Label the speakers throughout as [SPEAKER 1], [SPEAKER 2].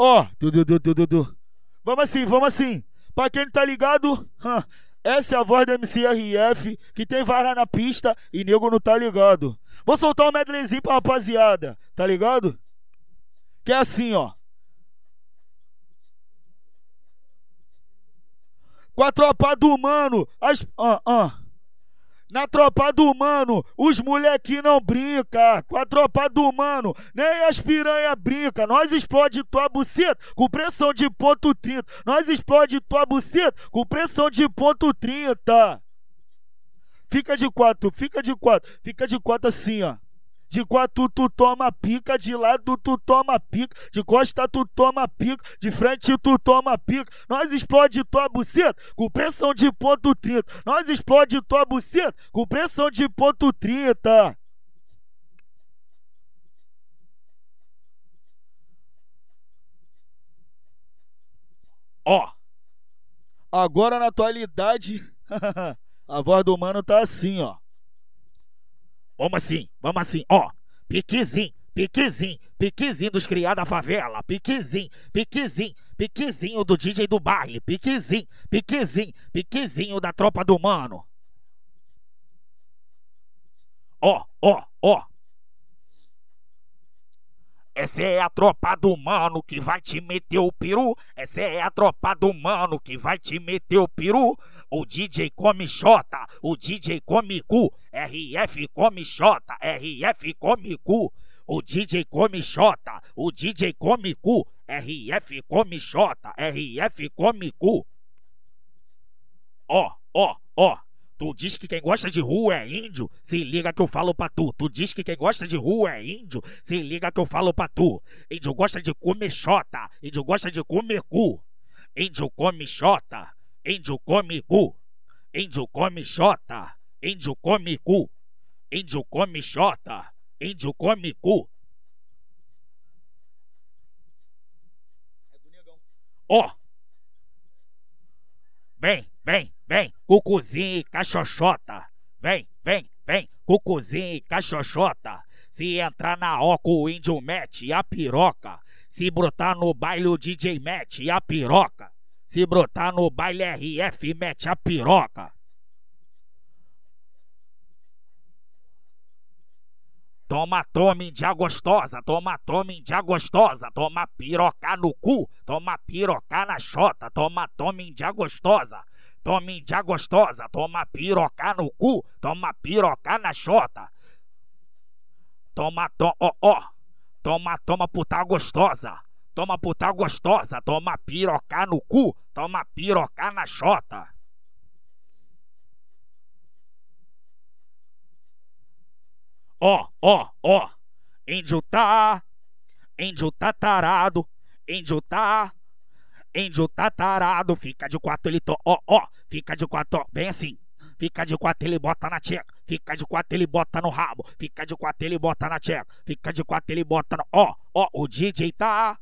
[SPEAKER 1] Ó, du, du, du, du, du. Vamos assim, vamos assim. Pra quem não tá ligado, essa é a voz do MCRF que tem vara na pista e nego não tá ligado. Vou soltar um medleyzinho pra rapaziada, tá ligado? Que é assim, ó. Com a tropa do mano, as. Ah, ah. Na tropa do mano, os moleque não brinca. Com a tropa do mano, nem as piranha brinca. Nós explode tua buceta com pressão de ponto 30. Nós explode tua buceta com pressão de ponto 30. Fica de quatro, fica de quatro, fica de quatro assim, ó. De quatro tu toma pica, de lado tu toma pica, de costa tu toma pica, de frente tu toma pica. Nós explode tua buceta com pressão de ponto 30. Nós explode tua buceta com pressão de ponto 30. Ó, agora na atualidade, a voz do mano tá assim, ó. Vamos assim, vamos assim, ó. Piquezinho, piquezinho, piquezinho dos criados da favela. Piquezinho, piquezinho, piquezinho do DJ do baile. Piquezinho, piquezinho, piquezinho da tropa do mano. Ó, ó, ó. Essa é a tropa do mano que vai te meter o peru. Essa é a tropa do mano que vai te meter o peru. O DJ come xota, o DJ come cu. RF come xota, RF come cu. O DJ come xota, o DJ come cu. RF come xota, RF come cu. Ó, ó, ó. Tu diz que quem gosta de rua é índio, se liga que eu falo pra tu. Tu diz que quem gosta de rua é índio, se liga que eu falo pra tu. Índio gosta de comer xota, índio gosta de comer cu. Índio come xota, índio come cu. Índio come xota, índio come cu. Índio come xota, índio come cu. Ó. Vem, vem, vem, cucuzinho e cachoxota. Vem, vem, vem, cucuzinho e cachoxota. Se entrar na oca o índio mete a piroca. Se brotar no baile o DJ mete a piroca. Se brotar no baile RF mete a piroca. Toma, toma, índia gostosa, toma, toma, índia gostosa, toma piroca no cu, toma piroca na xota, toma, toma, índia gostosa, toma, índia gostosa, toma piroca no cu, toma piroca na xota. Toma, toma, ó, ó, toma, toma, puta gostosa, toma, puta gostosa, toma piroca no cu, toma piroca na xota. Ó, ó, ó. Índio tá. Índio tá tarado. Índio tá. Índio tá tarado. Fica de quatro, ele to. Ó, ó. Fica de quatro, ó. Vem assim. Fica de quatro, ele bota na tcheca. Fica de quatro, ele bota no rabo. Fica de quatro, ele bota na tcheca. Fica de quatro, ele bota no. Ó, ó. O DJ tá.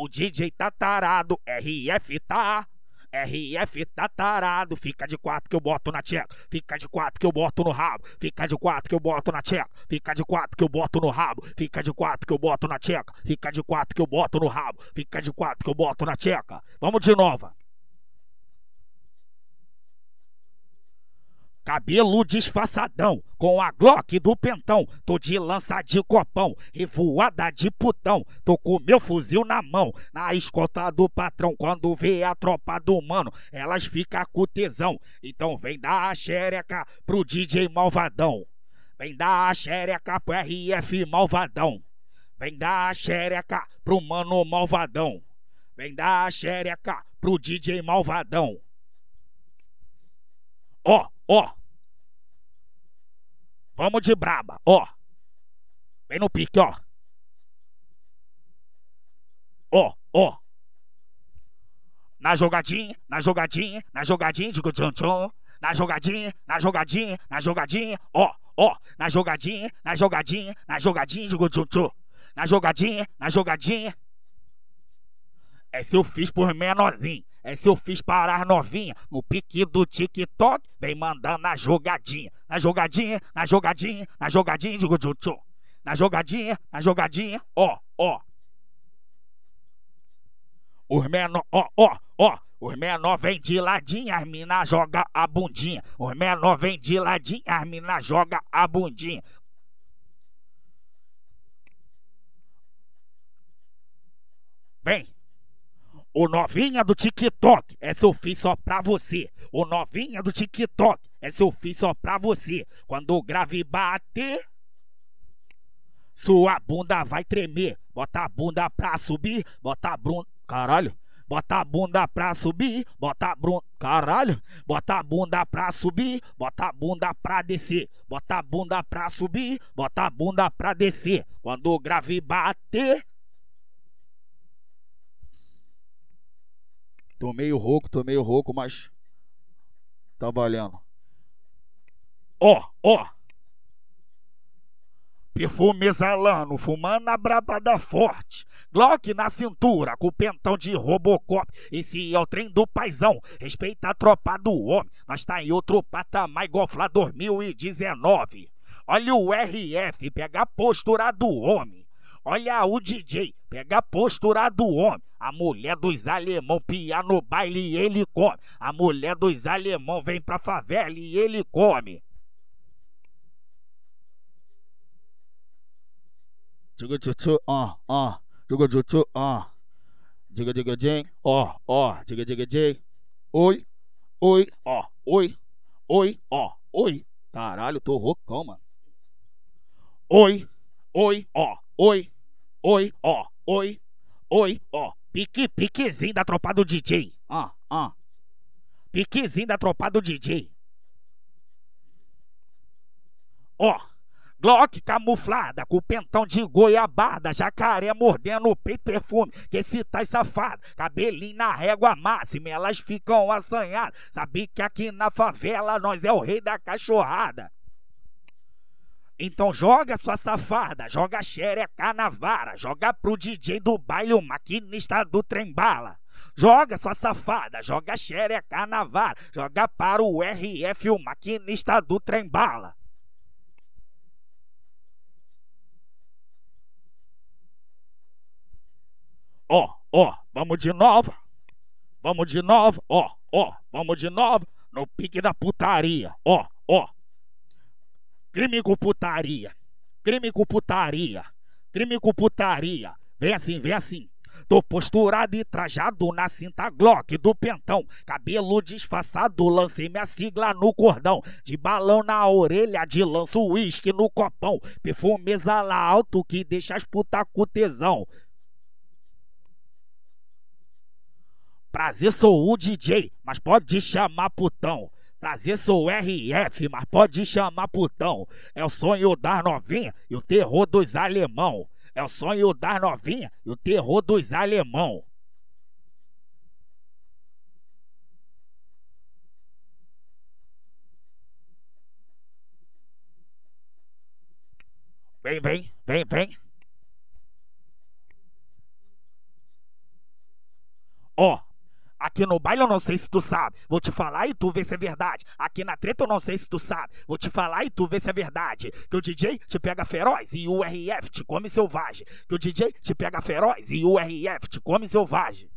[SPEAKER 1] O DJ tá tarado. RF tá. RF tá tarado, fica de quatro que eu boto na tcheca, fica de quatro que eu boto no rabo, fica de quatro que eu boto na tcheca, fica de quatro que eu boto no rabo, fica de quatro que eu boto na tcheca, fica de quatro que eu boto no rabo, fica de quatro que eu boto na tcheca. Vamos de novo. Cabelo disfarçadão, com a Glock do pentão. Tô de lança de copão, revoada de putão. Tô com meu fuzil na mão, na escolta do patrão. Quando vê a tropa do mano, elas ficam com tesão. Então vem dar a xereca pro DJ malvadão. Vem dar a xereca pro RF malvadão. Vem dar a xereca pro mano malvadão. Vem dar a xereca pro DJ malvadão. Ó, ó. Vamos de braba, ó. Vem no pique, ó. Ó, ó. Na jogadinha, na jogadinha, na jogadinha, digo tchum tchum. Na jogadinha, na jogadinha, na jogadinha, ó, ó. Na jogadinha, na jogadinha, na jogadinha, digo tchum tchum. Na jogadinha, na jogadinha. É se eu fiz por menorzinho. É se eu fiz parar novinha no pique do TikTok, vem mandando na jogadinha, na jogadinha, na jogadinha, na jogadinha, digo tchum Na jogadinha, na jogadinha, ó, ó. Os menor, ó, ó, ó. Os menor vem de ladinho, as mina joga a bundinha. Os menor vem de ladinho, as mina joga a bundinha. Vem. O novinha do TikTok, essa eu fiz só pra você. O novinha do TikTok, essa eu fiz só pra você. Quando o grave bater, sua bunda vai tremer. Bota a bunda pra subir, bota a bunda. Caralho. Bota a bunda pra subir, bota a bunda. Caralho. Bota a bunda pra subir, bota a bunda pra descer. Bota a bunda pra subir, bota a bunda pra descer. Quando o grave bater. Tô meio rouco, tô meio rouco, mas. Tá valendo. Ó, ó. Perfume exalando, fumando a braba da forte. Glock na cintura, com pentão de Robocop. Esse é o trem do paizão. Respeita a tropa do homem. Nós tá em outro patamar igual Flá 2019. Olha o RF, pega a postura do homem. Olha o DJ, pega a postura do homem. A mulher dos alemão pia no baile e ele come. A mulher dos alemão vem pra favela e ele come. Diga tchutchu, ó, ó. Diga tchutchu, ó. Diga diga jing, ó, ó. Diga diga jing. Oi, oi, ó, oi, oi, ó, oi. Caralho, tô rocão, mano. Oi, oi, ó, oi, oi, ó, oi, oi, ó. Pique, piquezinho da tropa do DJ. Ah, ah. Piquezinho da tropa do DJ. Ó. Glock camuflada, com pentão de goiabada, jacaré mordendo o peito perfume, que esse tá safado, cabelinho na régua máxima, elas ficam assanhadas. Sabe que aqui na favela nós é o rei da cachorrada. Então joga sua safada, joga xereca na vara, joga pro DJ do baile, o maquinista do trem bala. Joga sua safada, joga xereca na vara, joga para o RF, o maquinista do trem bala. Ó, ó, vamos de novo. Vamos de novo, ó, ó, vamos de novo no pique da putaria. Ó. Crime com putaria. Crime com putaria. Crime com putaria. Vem assim, vem assim. Tô posturado e trajado na cinta Glock do pentão. Cabelo disfarçado, lancei minha sigla no cordão. De balão na orelha, de lanço uísque no copão. Perfume exala alto que deixa as puta com tesão. Prazer, sou o DJ, mas pode chamar putão. Prazer, sou RF, mas pode chamar putão. É o sonho das novinha e o terror dos alemão. É o sonho das novinha e o terror dos alemão. Vem, vem, vem, vem. Ó, oh, Aqui no baile eu não sei se tu sabe. Vou te falar e tu vê se é verdade. Aqui na treta eu não sei se tu sabe. Vou te falar e tu vê se é verdade. Que o DJ te pega feroz e o RF te come selvagem. Que o DJ te pega feroz e o RF te come selvagem.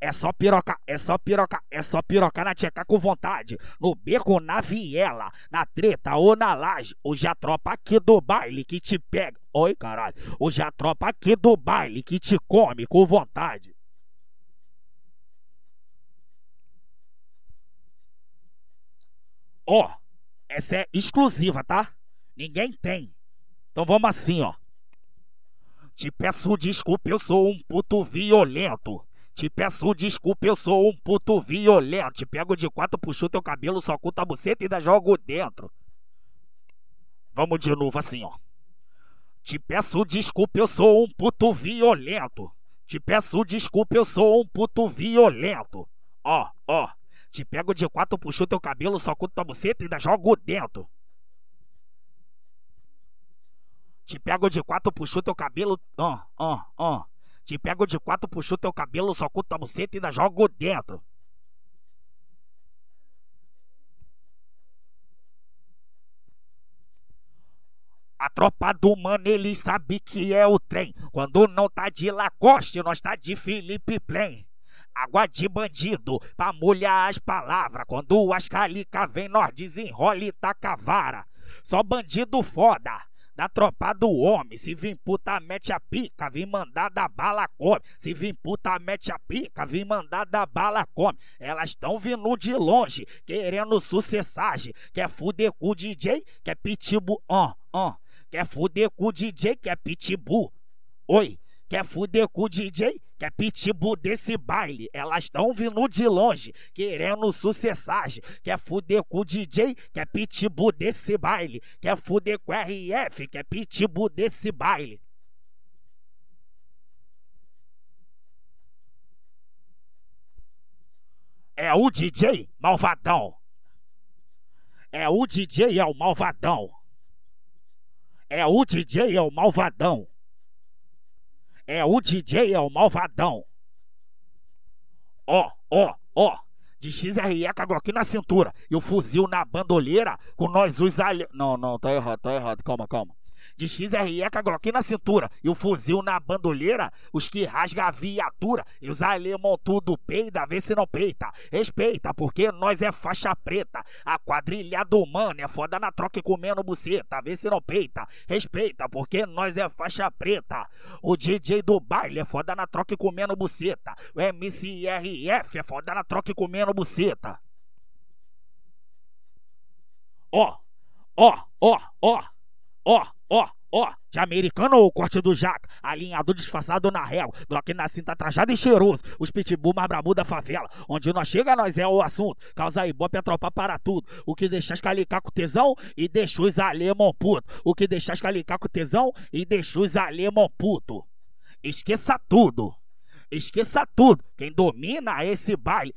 [SPEAKER 1] É só piroca, é só piroca, é só piroca na tcheca com vontade. No beco, na viela, na treta ou na laje. Hoje a tropa aqui do baile que te pega. Oi, caralho. Hoje a tropa aqui do baile que te come com vontade. Ó, essa é exclusiva, tá? Ninguém tem. Então vamos assim, ó. Te peço desculpa, eu sou um puto violento. Te peço desculpa, eu sou um puto violento. Te pego de quatro, puxo teu cabelo, só curta a buceta e ainda jogo dentro. Vamos de novo assim, ó. Te peço desculpa, eu sou um puto violento. Te peço desculpa, eu sou um puto violento. Ó, ó. Te pego de quatro, puxo teu cabelo, só com tua buceta e ainda jogo dentro. Te pego de quatro, puxo teu cabelo, ó, ó, ó. Te pego de quatro, puxo teu cabelo, só com tua buceta e ainda jogo dentro. A tropa do mano, ele sabe que é o trem. Quando não tá de Lacoste, nós tá de Felipe Plain. Água de bandido, pra molhar as palavras. Quando as calica vem, nós desenrola e taca vara. Só bandido foda da tropa do homem. Se vim puta, mete a pica, vim mandar da bala come. Se vim puta, mete a pica, vim mandar da bala come. Elas estão vindo de longe, querendo sucessagem. Quer fuder com o DJ, quer pitbull, ó, ó. Quer fuder com o DJ, quer pitbull. Oi, Quer fuder com o DJ? Quer pitbull desse baile? Elas estão vindo de longe, querendo sucessagem. Quer fuder com o DJ? Quer pitbull desse baile? Quer fuder com RF? Quer pitbull desse baile? É o DJ malvadão. É o DJ é o malvadão. É o DJ é o malvadão. É o DJ, é o malvadão. Ó, ó, ó. De XRE com a na cintura e o fuzil na bandoleira com nós os ali... Não, não, tá errado, tá errado. Calma, calma de XRE com a Glock na cintura e o fuzil na bandoleira, os que rasga a viatura e os alemão tudo peida, vê se não peita. Respeita, porque nós é faixa preta. A quadrilha do mano é foda na troca e comendo buceta, vê se não peita. Respeita, porque nós é faixa preta. O DJ do baile é foda na troca e comendo buceta. O MCRF é foda na troca e comendo buceta. Ó, ó, ó, ó, ó ó, ó, de americano ou corte do jaca, alinhado disfarçado na réu, Glock na cinta trajado e cheiroso, os pitbull mais brabo da favela, onde nós chega nós é o assunto, causa ibope é tropa para tudo, o que deixa escalicar com tesão e deixa os alemão puto, o que deixa escalicar com tesão e deixa os alemão puto. Esqueça tudo, esqueça tudo, quem domina esse baile,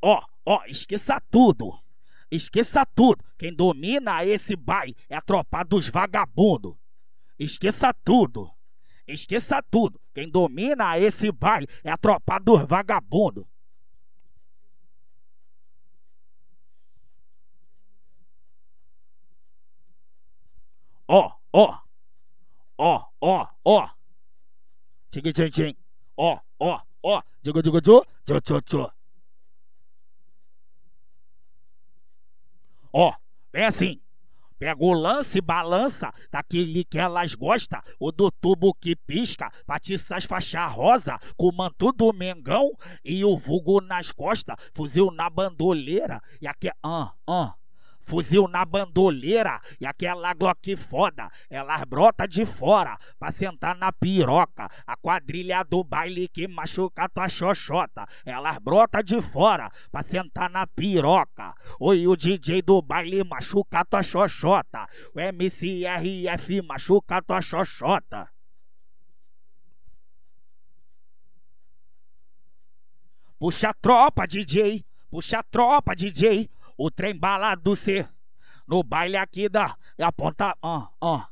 [SPEAKER 1] ó, ó, esqueça tudo. Esqueça tudo. Quem domina esse baile é a tropa dos vagabundos. Esqueça tudo. Esqueça tudo. Quem domina esse baile é a tropa dos vagabundos. Ó, ó. Ó, ó, ó. Tchim, tchim, tchim. Ó, ó, ó. Digo, digo, digo. Tchô, tchô, tchô. Ó, é assim. Pega o lance, balança, daquele que elas gostam, o do tubo que pisca, patiças faixa rosa, com manto do Mengão e o vulgo nas costas, fuzil na bandoleira, e aqui, ah, ah, fuzil na bandoleira e aquela Glock foda, elas brota de fora pra sentar na piroca. A quadrilha do baile que machuca tua xoxota, elas brota de fora pra sentar na piroca. Oi, o DJ do baile machuca tua xoxota, o MCRF machuca tua xoxota. Puxa a tropa, DJ. Puxa a tropa, DJ. O trem bala do C. No baile aqui da. Aponta. Uh, uh.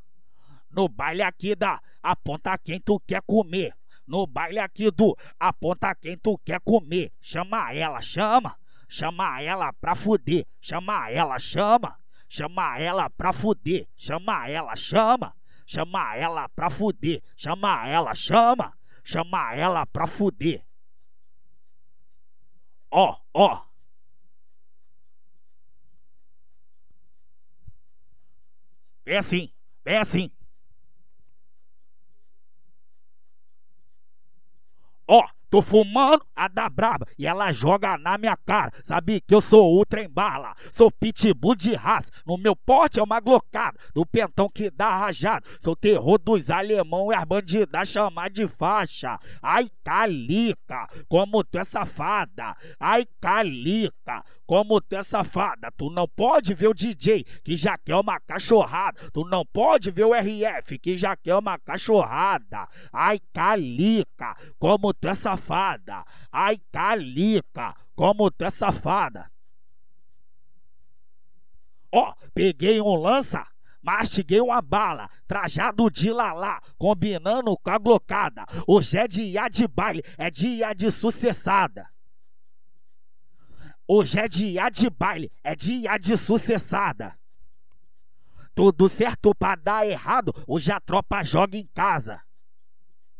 [SPEAKER 1] No baile aqui da. Aponta quem tu quer comer. No baile aqui do. Aponta quem tu quer comer. Chama ela, chama. Chama ela pra fuder. Chama ela, chama. Chama ela pra fuder. Chama ela, chama. Chama ela pra fuder. Chama ela, chama. Chama ela pra fuder. Ó, ó. É assim, é assim. Ó, tô fumando a da braba e ela joga na minha cara. Sabe que eu sou o trem bala, sou pitbull de raça. No meu porte é uma glocada, do pentão que dá rajado. Sou terror dos alemão e as bandidas chamar de faixa. Ai, calica, como tu é safada. Ai, calica, como tu é safada. Tu não pode ver o DJ que já quer uma cachorrada. Tu não pode ver o RF que já quer uma cachorrada. Ai, calica, como tu é safada. Ai, calica, como tu é safada. Ó, peguei um lança. Mastiguei uma bala, trajado de lalá, combinando com a glocada. Hoje é dia de baile, é dia de sucessada. Hoje é dia de baile, é dia de sucessada. Tudo certo pra dar errado, hoje a tropa joga em casa.